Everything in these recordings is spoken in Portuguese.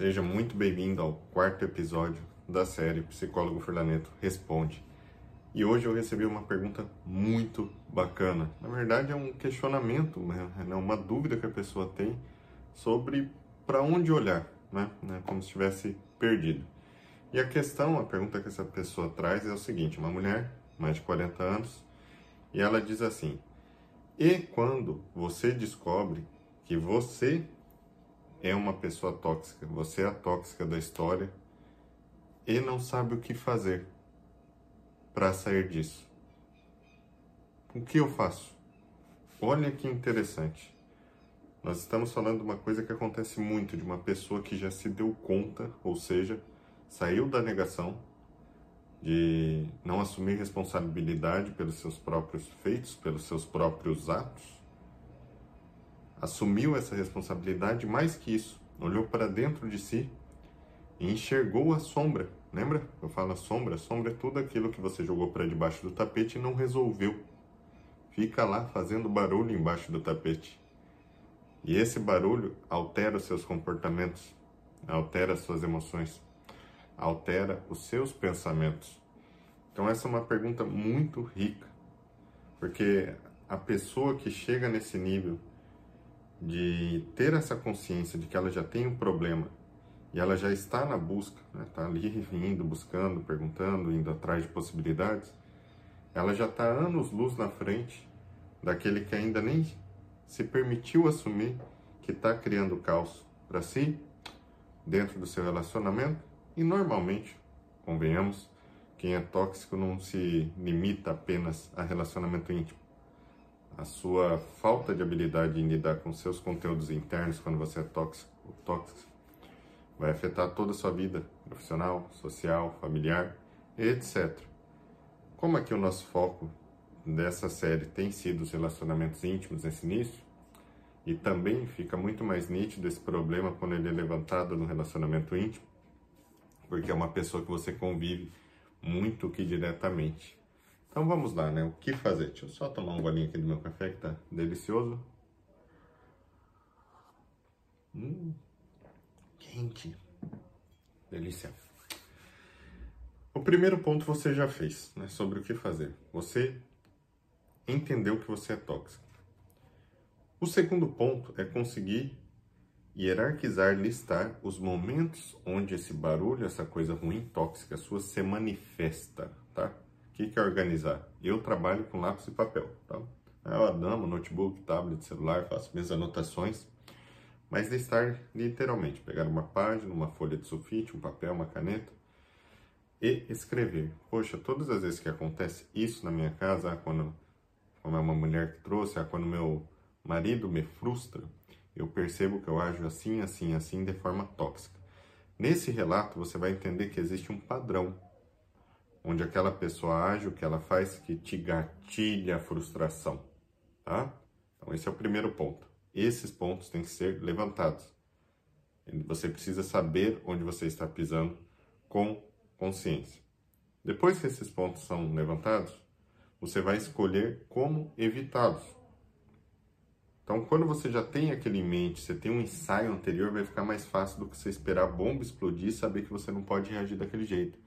Seja muito bem-vindo ao quarto episódio da série Psicólogo Fernandes Responde. E hoje eu recebi uma pergunta muito bacana. Na verdade, é um questionamento, né? é uma dúvida que a pessoa tem sobre para onde olhar, né? É como se estivesse perdido. E a questão, a pergunta que essa pessoa traz é o seguinte: uma mulher, mais de 40 anos, e ela diz assim: E quando você descobre que você é uma pessoa tóxica, você é a tóxica da história e não sabe o que fazer para sair disso. O que eu faço? Olha que interessante. Nós estamos falando de uma coisa que acontece muito, de uma pessoa que já se deu conta, ou seja, saiu da negação, de não assumir responsabilidade pelos seus próprios feitos, pelos seus próprios atos, assumiu essa responsabilidade, mais que isso, olhou para dentro de si e enxergou a sombra. Lembra? Eu falo a sombra. A sombra é tudo aquilo que você jogou para debaixo do tapete e não resolveu. Fica lá fazendo barulho embaixo do tapete. E esse barulho altera os seus comportamentos, altera as suas emoções, altera os seus pensamentos. Então essa é uma pergunta muito rica, porque a pessoa que chega nesse nível de ter essa consciência de que ela já tem um problema e ela já está na busca, está né? Tá ali indo, buscando, perguntando, indo atrás de possibilidades, ela já está anos luz na frente daquele que ainda nem se permitiu assumir que está criando caos para si, dentro do seu relacionamento, e normalmente, convenhamos, quem é tóxico não se limita apenas a relacionamento íntimo a sua falta de habilidade em lidar com seus conteúdos internos quando você é tóxico, tóxico vai afetar toda a sua vida profissional, social, familiar, etc. Como aqui o nosso foco dessa série tem sido os relacionamentos íntimos nesse início, e também fica muito mais nítido esse problema quando ele é levantado no relacionamento íntimo, porque é uma pessoa que você convive muito que diretamente. Então vamos lá, né? O que fazer? Deixa eu só tomar um golinho aqui do meu café que tá delicioso. Hum, quente. Delícia. O primeiro ponto você já fez, né? Sobre o que fazer. Você entendeu que você é tóxico. O segundo ponto é conseguir hierarquizar, listar os momentos onde esse barulho, essa coisa ruim, tóxica sua, se manifesta, tá? Que, que é organizar? Eu trabalho com lápis e papel, tá? Eu adamo notebook, tablet, celular, faço minhas anotações, mas listar literalmente, pegar uma página, uma folha de sulfite, um papel, uma caneta e escrever. Poxa, todas as vezes que acontece isso na minha casa, ah, quando como é uma mulher que trouxe, ah, quando meu marido me frustra, eu percebo que eu ajo assim, assim, assim, de forma tóxica. Nesse relato, você vai entender que existe um padrão onde aquela pessoa age, o que ela faz que te gatilha a frustração, tá? Então esse é o primeiro ponto. Esses pontos têm que ser levantados. Você precisa saber onde você está pisando com consciência. Depois que esses pontos são levantados, você vai escolher como evitá-los. Então, quando você já tem aquele em mente, você tem um ensaio anterior, vai ficar mais fácil do que você esperar a bomba explodir e saber que você não pode reagir daquele jeito.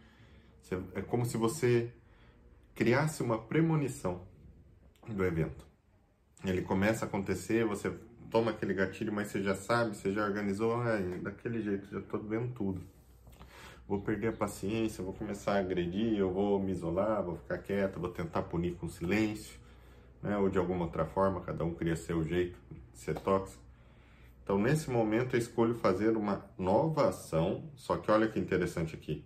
É como se você criasse uma premonição do evento. Ele começa a acontecer, você toma aquele gatilho, mas você já sabe, você já organizou, ah, daquele jeito, já estou vendo tudo. Vou perder a paciência, vou começar a agredir, eu vou me isolar, vou ficar quieto, vou tentar punir com silêncio, né? ou de alguma outra forma, cada um cria seu jeito de ser tóxico. Então, nesse momento, eu escolho fazer uma nova ação, só que olha que interessante aqui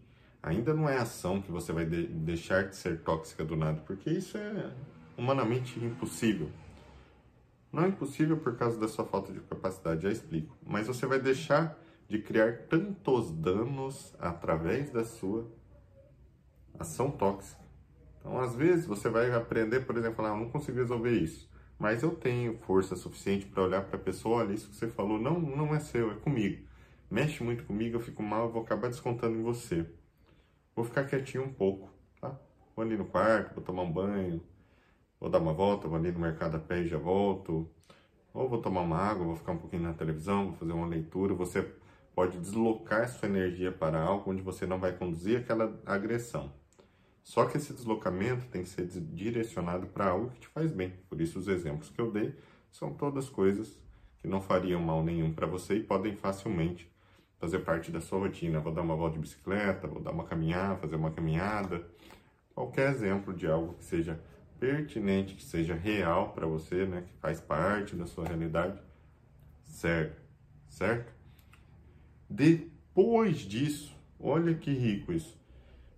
ainda não é ação que você vai de deixar de ser tóxica do nada, porque isso é humanamente impossível. Não é impossível por causa da sua falta de capacidade, já explico. Mas você vai deixar de criar tantos danos através da sua ação tóxica. Então, às vezes, você vai aprender, por exemplo, ah, eu não consigo resolver isso, mas eu tenho força suficiente para olhar para a pessoa, olha, isso que você falou não, não é seu, é comigo. Mexe muito comigo, eu fico mal, eu vou acabar descontando em você. Vou ficar quietinho um pouco, tá? Vou ali no quarto, vou tomar um banho, vou dar uma volta, vou ali no mercado a pé e já volto. Ou vou tomar uma água, vou ficar um pouquinho na televisão, vou fazer uma leitura. Você pode deslocar sua energia para algo onde você não vai conduzir aquela agressão. Só que esse deslocamento tem que ser direcionado para algo que te faz bem. Por isso, os exemplos que eu dei são todas coisas que não fariam mal nenhum para você e podem facilmente fazer parte da sua rotina. Vou dar uma volta de bicicleta, vou dar uma caminhada, fazer uma caminhada. Qualquer exemplo de algo que seja pertinente, que seja real para você, né, que faz parte da sua realidade, serve, certo? Depois disso, olha que rico isso.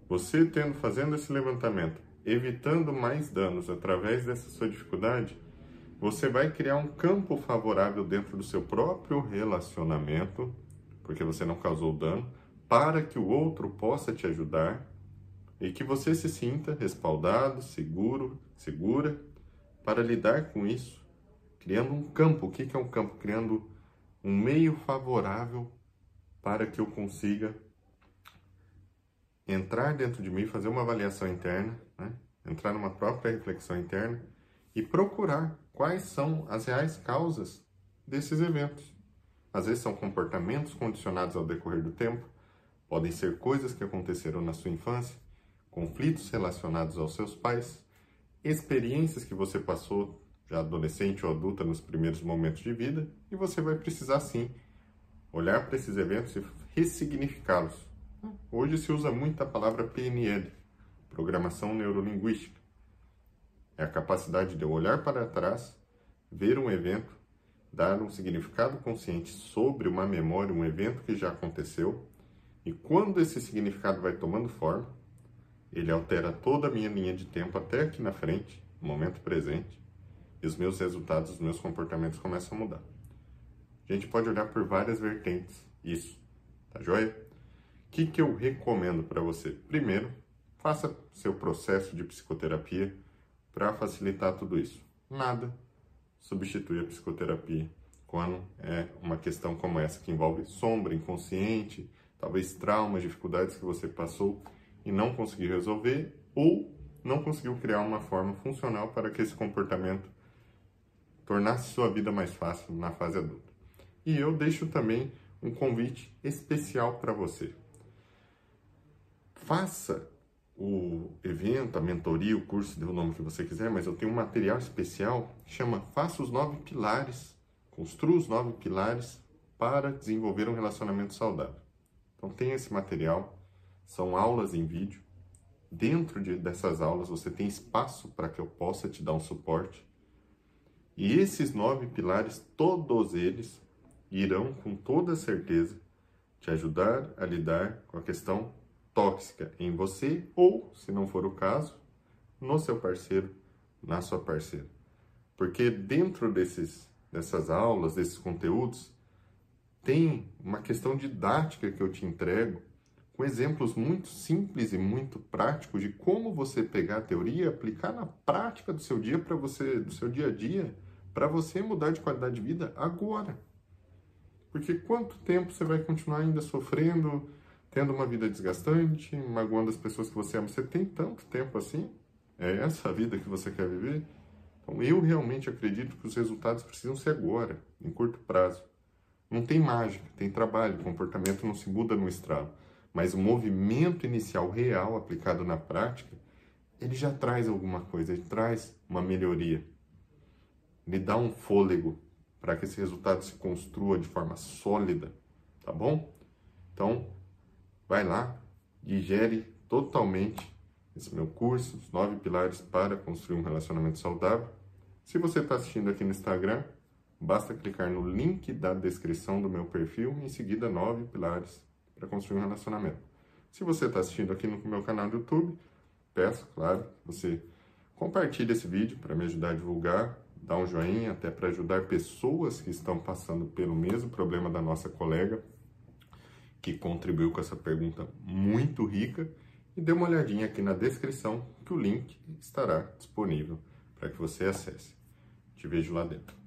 Você tendo fazendo esse levantamento, evitando mais danos através dessa sua dificuldade, você vai criar um campo favorável dentro do seu próprio relacionamento, porque você não causou dano, para que o outro possa te ajudar e que você se sinta respaldado, seguro, segura para lidar com isso, criando um campo. O que é um campo? Criando um meio favorável para que eu consiga entrar dentro de mim, fazer uma avaliação interna, né? entrar numa própria reflexão interna e procurar quais são as reais causas desses eventos. Às vezes são comportamentos condicionados ao decorrer do tempo, podem ser coisas que aconteceram na sua infância, conflitos relacionados aos seus pais, experiências que você passou já adolescente ou adulta nos primeiros momentos de vida, e você vai precisar sim olhar para esses eventos e ressignificá-los. Hoje se usa muito a palavra PNL, Programação Neurolinguística é a capacidade de eu olhar para trás, ver um evento, dar um significado consciente sobre uma memória, um evento que já aconteceu, e quando esse significado vai tomando forma, ele altera toda a minha linha de tempo até aqui na frente, no momento presente, e os meus resultados, os meus comportamentos começam a mudar. A gente pode olhar por várias vertentes isso, tá joia? O que, que eu recomendo para você? Primeiro, faça seu processo de psicoterapia para facilitar tudo isso? Nada substitui a psicoterapia quando é uma questão como essa, que envolve sombra, inconsciente, talvez traumas, dificuldades que você passou e não conseguiu resolver ou não conseguiu criar uma forma funcional para que esse comportamento tornasse sua vida mais fácil na fase adulta. E eu deixo também um convite especial para você. Faça o evento, a mentoria, o curso, dê o nome que você quiser, mas eu tenho um material especial que chama Faça os Nove Pilares, construa os nove pilares para desenvolver um relacionamento saudável. Então tem esse material, são aulas em vídeo. Dentro de, dessas aulas você tem espaço para que eu possa te dar um suporte. E esses nove pilares, todos eles, irão com toda certeza te ajudar a lidar com a questão tóxica em você ou, se não for o caso, no seu parceiro, na sua parceira. Porque dentro desses, dessas aulas, desses conteúdos, tem uma questão didática que eu te entrego com exemplos muito simples e muito práticos de como você pegar a teoria e aplicar na prática do seu dia para você, do seu dia a dia, para você mudar de qualidade de vida agora. Porque quanto tempo você vai continuar ainda sofrendo tendo uma vida desgastante, magoando as pessoas que você ama. Você tem tanto tempo assim? É essa a vida que você quer viver? Então, eu realmente acredito que os resultados precisam ser agora, em curto prazo. Não tem mágica, tem trabalho, o comportamento não se muda no estralo. Mas o movimento inicial real aplicado na prática, ele já traz alguma coisa, ele traz uma melhoria. Ele dá um fôlego para que esse resultado se construa de forma sólida, tá bom? Então, vai lá, digere totalmente esse meu curso, os nove pilares para construir um relacionamento saudável. Se você está assistindo aqui no Instagram, basta clicar no link da descrição do meu perfil e em seguida nove pilares para construir um relacionamento. Se você está assistindo aqui no meu canal do YouTube, peço, claro, você compartilhe esse vídeo para me ajudar a divulgar, dá um joinha até para ajudar pessoas que estão passando pelo mesmo problema da nossa colega que contribuiu com essa pergunta muito rica e dê uma olhadinha aqui na descrição que o link estará disponível para que você acesse. Te vejo lá dentro.